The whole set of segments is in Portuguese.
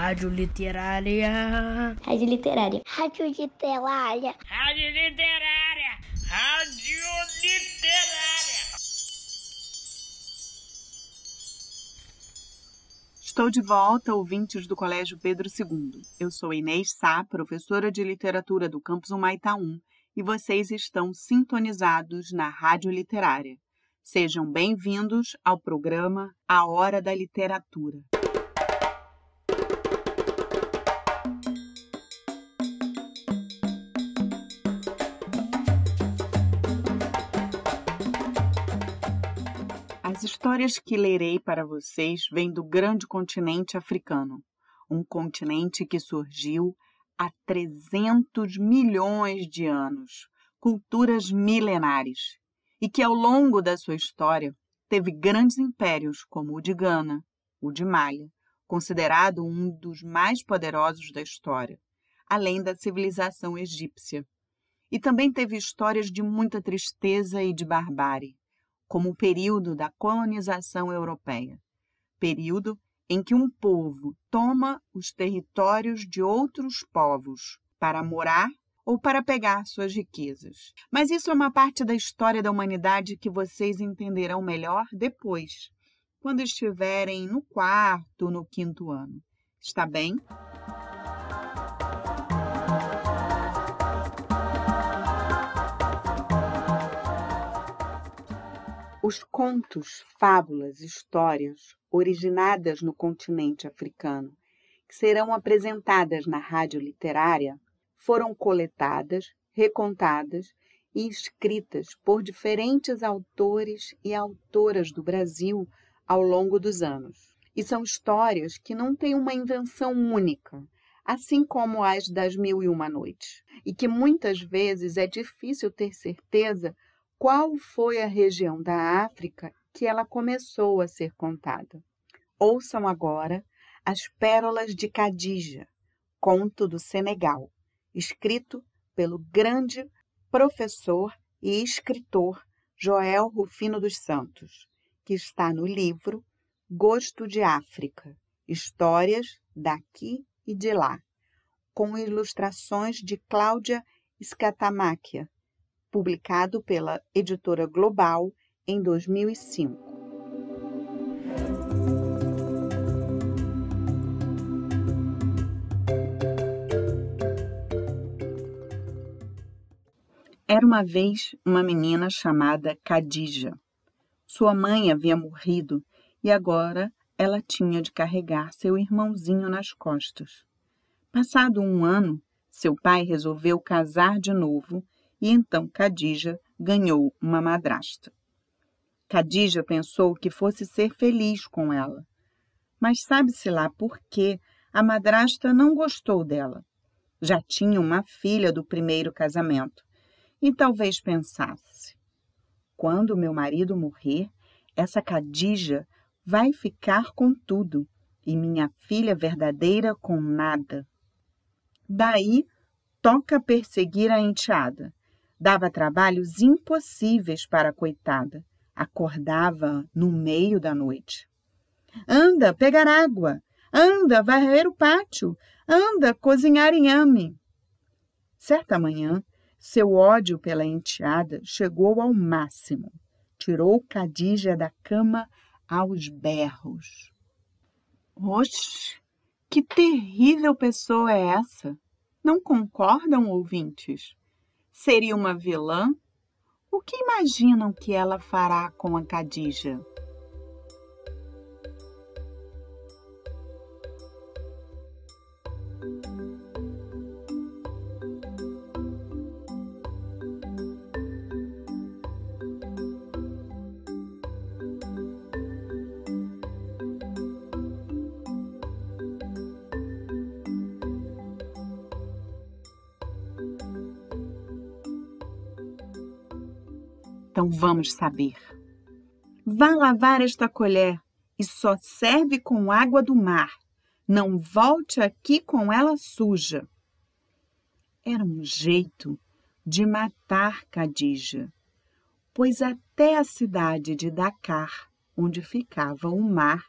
Rádio Literária. Rádio Literária. Rádio Literária. Rádio Literária. Rádio Literária. Estou de volta, ouvintes do Colégio Pedro II. Eu sou Inês Sá, professora de literatura do campus Humaitá 1, e vocês estão sintonizados na Rádio Literária. Sejam bem-vindos ao programa A Hora da Literatura. As histórias que lerei para vocês vêm do grande continente africano, um continente que surgiu há 300 milhões de anos, culturas milenares, e que ao longo da sua história teve grandes impérios como o de Gana, o de Malha, considerado um dos mais poderosos da história, além da civilização egípcia. E também teve histórias de muita tristeza e de barbárie como o período da colonização europeia, período em que um povo toma os territórios de outros povos para morar ou para pegar suas riquezas. Mas isso é uma parte da história da humanidade que vocês entenderão melhor depois, quando estiverem no quarto, no quinto ano. Está bem? Os contos, fábulas, histórias originadas no continente africano, que serão apresentadas na rádio literária, foram coletadas, recontadas e escritas por diferentes autores e autoras do Brasil ao longo dos anos. E são histórias que não têm uma invenção única, assim como as das Mil e Uma Noites, e que muitas vezes é difícil ter certeza qual foi a região da África que ela começou a ser contada. Ouçam agora As Pérolas de Cadija, conto do Senegal, escrito pelo grande professor e escritor Joel Rufino dos Santos, que está no livro Gosto de África, Histórias daqui e de lá, com ilustrações de Cláudia Scatamáquia, publicado pela editora Global em 2005. Era uma vez uma menina chamada Khadija. Sua mãe havia morrido e agora ela tinha de carregar seu irmãozinho nas costas. Passado um ano, seu pai resolveu casar de novo e então Khadija ganhou uma madrasta. Khadija pensou que fosse ser feliz com ela, mas sabe-se lá por que a madrasta não gostou dela. Já tinha uma filha do primeiro casamento e talvez pensasse: quando meu marido morrer, essa Khadija vai ficar com tudo e minha filha verdadeira com nada. Daí toca perseguir a enteada Dava trabalhos impossíveis para a coitada. Acordava no meio da noite. Anda, pegar água. Anda, varrer o pátio. Anda, cozinhar inhame. Certa manhã, seu ódio pela enteada chegou ao máximo. Tirou Cadija da cama aos berros. Oxe, que terrível pessoa é essa! Não concordam, ouvintes? Seria uma vilã? O que imaginam que ela fará com a Cadija? Então vamos saber. Vá lavar esta colher e só serve com água do mar. Não volte aqui com ela suja. Era um jeito de matar Cadija, pois até a cidade de Dakar, onde ficava o mar,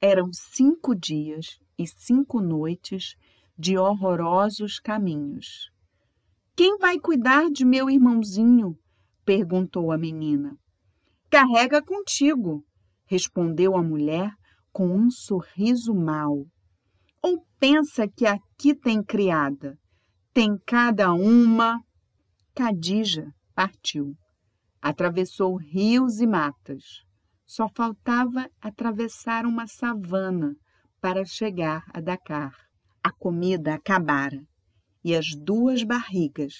eram cinco dias e cinco noites de horrorosos caminhos. Quem vai cuidar de meu irmãozinho? Perguntou a menina. Carrega contigo, respondeu a mulher com um sorriso mau. Ou pensa que aqui tem criada? Tem cada uma. Cadija partiu. Atravessou rios e matas. Só faltava atravessar uma savana para chegar a Dakar. A comida acabara e as duas barrigas,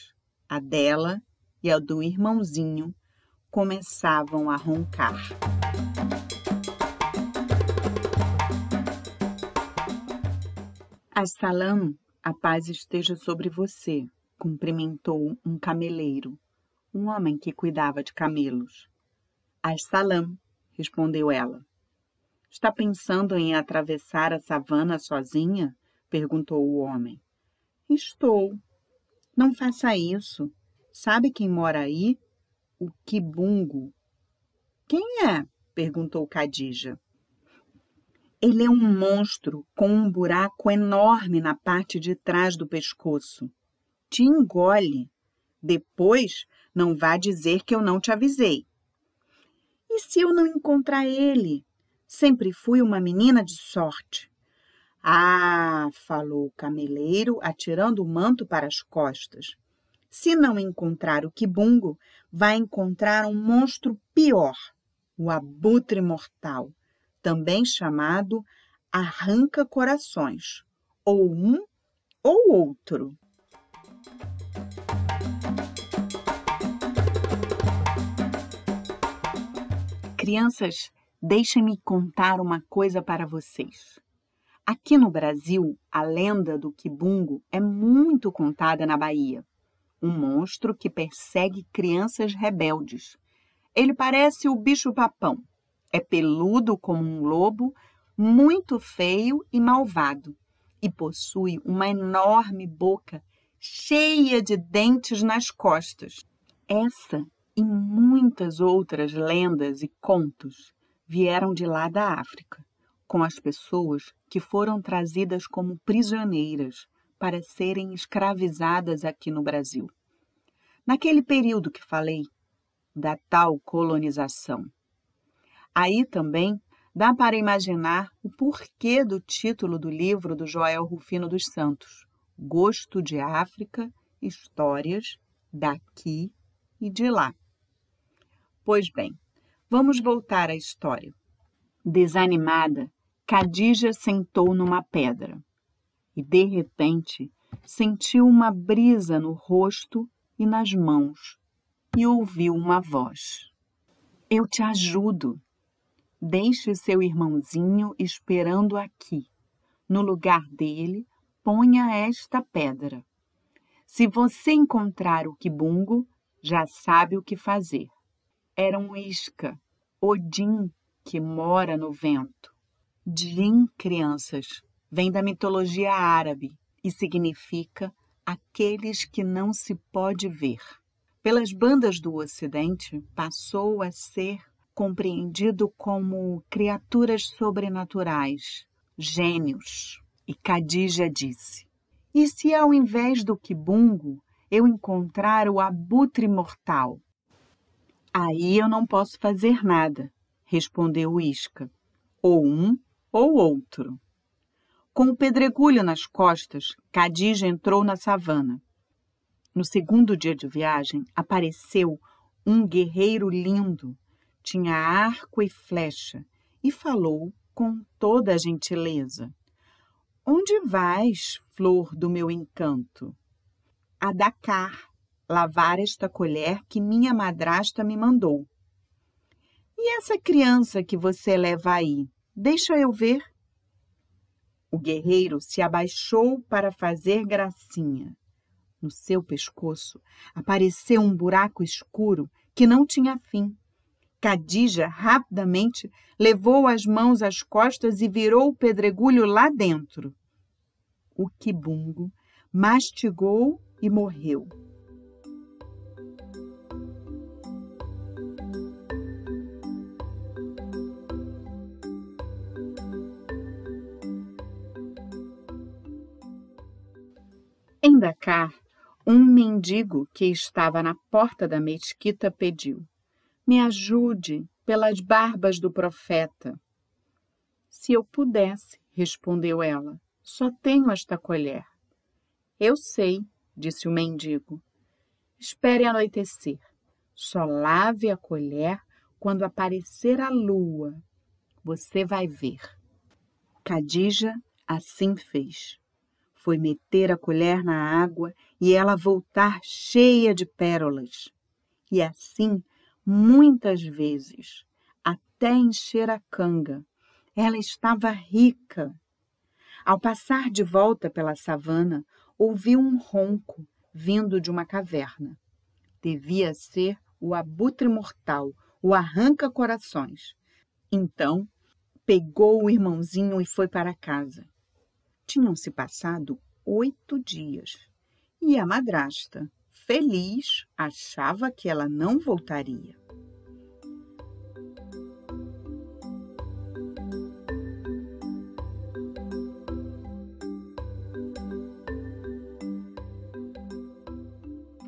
a dela e a do irmãozinho, começavam a roncar. Assalam, a paz esteja sobre você, cumprimentou um cameleiro, um homem que cuidava de camelos. Assalam, respondeu ela. Está pensando em atravessar a savana sozinha? perguntou o homem. Estou. Não faça isso. Sabe quem mora aí? O Kibungo. Quem é? perguntou Cadija. Ele é um monstro com um buraco enorme na parte de trás do pescoço. Te engole. Depois não vá dizer que eu não te avisei. E se eu não encontrar ele? Sempre fui uma menina de sorte. Ah, falou o cameleiro, atirando o manto para as costas. Se não encontrar o quibungo, vai encontrar um monstro pior, o abutre mortal também chamado arranca-corações, ou um ou outro. Crianças, deixem-me contar uma coisa para vocês. Aqui no Brasil, a lenda do Quibungo é muito contada na Bahia. Um monstro que persegue crianças rebeldes. Ele parece o bicho-papão, é peludo como um lobo, muito feio e malvado, e possui uma enorme boca cheia de dentes nas costas. Essa e muitas outras lendas e contos vieram de lá da África, com as pessoas que foram trazidas como prisioneiras para serem escravizadas aqui no Brasil. Naquele período que falei, da tal colonização. Aí também dá para imaginar o porquê do título do livro do Joel Rufino dos Santos, Gosto de África, Histórias daqui e de lá. Pois bem, vamos voltar à história. Desanimada, Cadija sentou numa pedra e, de repente, sentiu uma brisa no rosto e nas mãos e ouviu uma voz: Eu te ajudo. Deixe seu irmãozinho esperando aqui. No lugar dele, ponha esta pedra. Se você encontrar o quibungo, já sabe o que fazer. Era um isca, Odin, que mora no vento. Din, crianças, vem da mitologia árabe e significa aqueles que não se pode ver. Pelas bandas do Ocidente, passou a ser compreendido como criaturas sobrenaturais, gênios. E Cadija disse: E se ao invés do quibungo eu encontrar o abutre mortal? Aí eu não posso fazer nada, respondeu Isca. Ou um ou outro. Com o pedregulho nas costas, Cadija entrou na savana. No segundo dia de viagem, apareceu um guerreiro lindo, tinha arco e flecha, e falou com toda a gentileza. Onde vais, flor do meu encanto? A Dakar, lavar esta colher que minha madrasta me mandou. E essa criança que você leva aí? Deixa eu ver. O guerreiro se abaixou para fazer gracinha. No seu pescoço apareceu um buraco escuro que não tinha fim. Cadija rapidamente levou as mãos às costas e virou o pedregulho lá dentro. O quibungo mastigou e morreu. Em Dakar, um mendigo que estava na porta da mesquita pediu: Me ajude pelas barbas do profeta. Se eu pudesse, respondeu ela, só tenho esta colher. Eu sei, disse o mendigo. Espere anoitecer. Só lave a colher quando aparecer a lua. Você vai ver. Cadija assim fez. Foi meter a colher na água e ela voltar cheia de pérolas. E assim, muitas vezes, até encher a canga. Ela estava rica. Ao passar de volta pela savana, ouviu um ronco vindo de uma caverna. Devia ser o abutre mortal, o arranca-corações. Então, pegou o irmãozinho e foi para casa. Tinham-se passado oito dias e a madrasta, feliz, achava que ela não voltaria.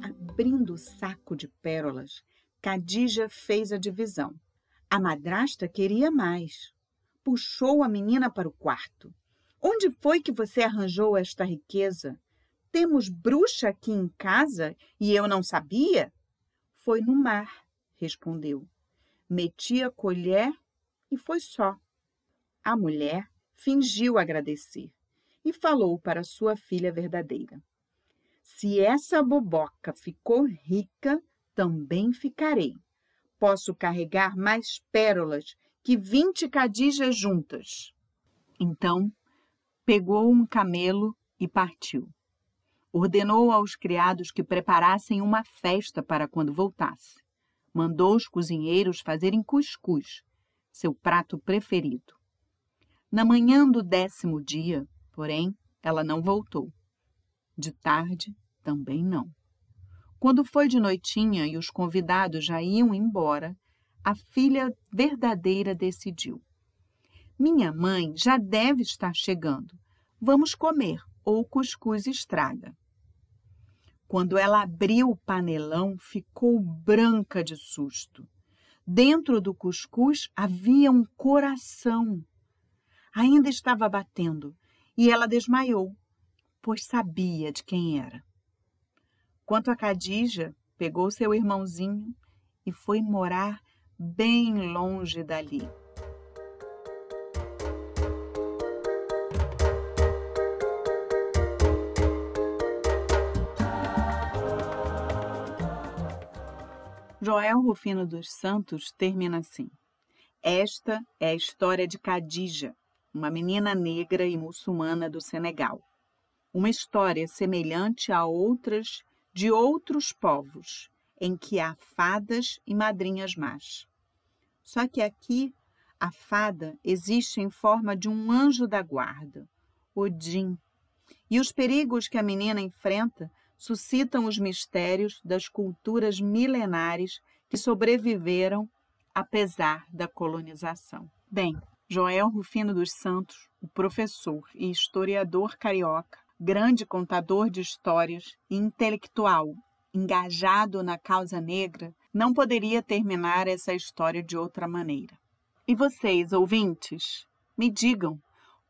Abrindo o saco de pérolas, Cadija fez a divisão. A madrasta queria mais. Puxou a menina para o quarto. Onde foi que você arranjou esta riqueza? Temos bruxa aqui em casa e eu não sabia? Foi no mar, respondeu. Meti a colher e foi só. A mulher fingiu agradecer e falou para sua filha verdadeira. Se essa boboca ficou rica, também ficarei. Posso carregar mais pérolas que vinte cadijas juntas. Então, pegou um camelo e partiu. Ordenou aos criados que preparassem uma festa para quando voltasse. Mandou os cozinheiros fazerem cuscuz, seu prato preferido. Na manhã do décimo dia, porém, ela não voltou. De tarde, também não. Quando foi de noitinha e os convidados já iam embora, a filha verdadeira decidiu: Minha mãe já deve estar chegando. Vamos comer, ou o cuscuz estraga. Quando ela abriu o panelão, ficou branca de susto. Dentro do cuscuz havia um coração. Ainda estava batendo e ela desmaiou, pois sabia de quem era. Quanto a Cadija, pegou seu irmãozinho e foi morar bem longe dali. Joel Rufino dos Santos termina assim: Esta é a história de Cadija, uma menina negra e muçulmana do Senegal. Uma história semelhante a outras de outros povos, em que há fadas e madrinhas más. Só que aqui a fada existe em forma de um anjo da guarda, Odin, e os perigos que a menina enfrenta suscitam os mistérios das culturas milenares que sobreviveram apesar da colonização. Bem, Joel Rufino dos Santos, o professor e historiador carioca, grande contador de histórias e intelectual engajado na causa negra, não poderia terminar essa história de outra maneira. E vocês, ouvintes, me digam,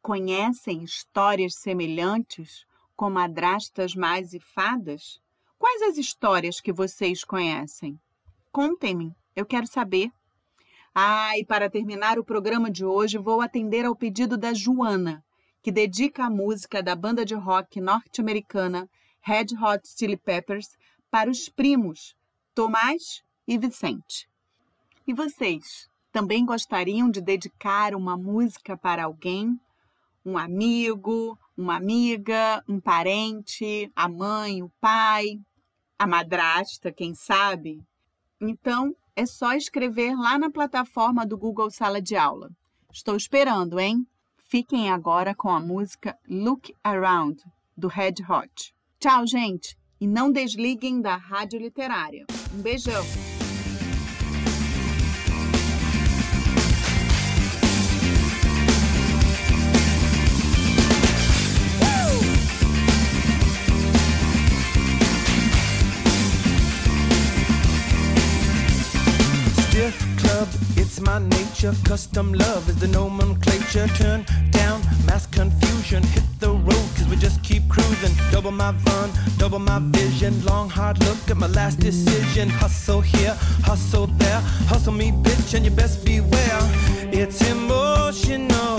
conhecem histórias semelhantes com madrastas mais e fadas? Quais as histórias que vocês conhecem? Contem-me, eu quero saber. Ah, e para terminar o programa de hoje, vou atender ao pedido da Joana, que dedica a música da banda de rock norte-americana Red Hot Chili Peppers para os primos Tomás e Vicente. E vocês também gostariam de dedicar uma música para alguém? Um amigo, uma amiga, um parente, a mãe, o pai, a madrasta, quem sabe? Então, é só escrever lá na plataforma do Google Sala de Aula. Estou esperando, hein? Fiquem agora com a música Look Around, do Red Hot. Tchau, gente! E não desliguem da Rádio Literária. Um beijão! Nature. Custom love is the nomenclature. Turn down mass confusion. Hit the road, cause we just keep cruising. Double my fun, double my vision. Long, hard look at my last decision. Hustle here, hustle there. Hustle me, bitch, and you best beware. It's emotional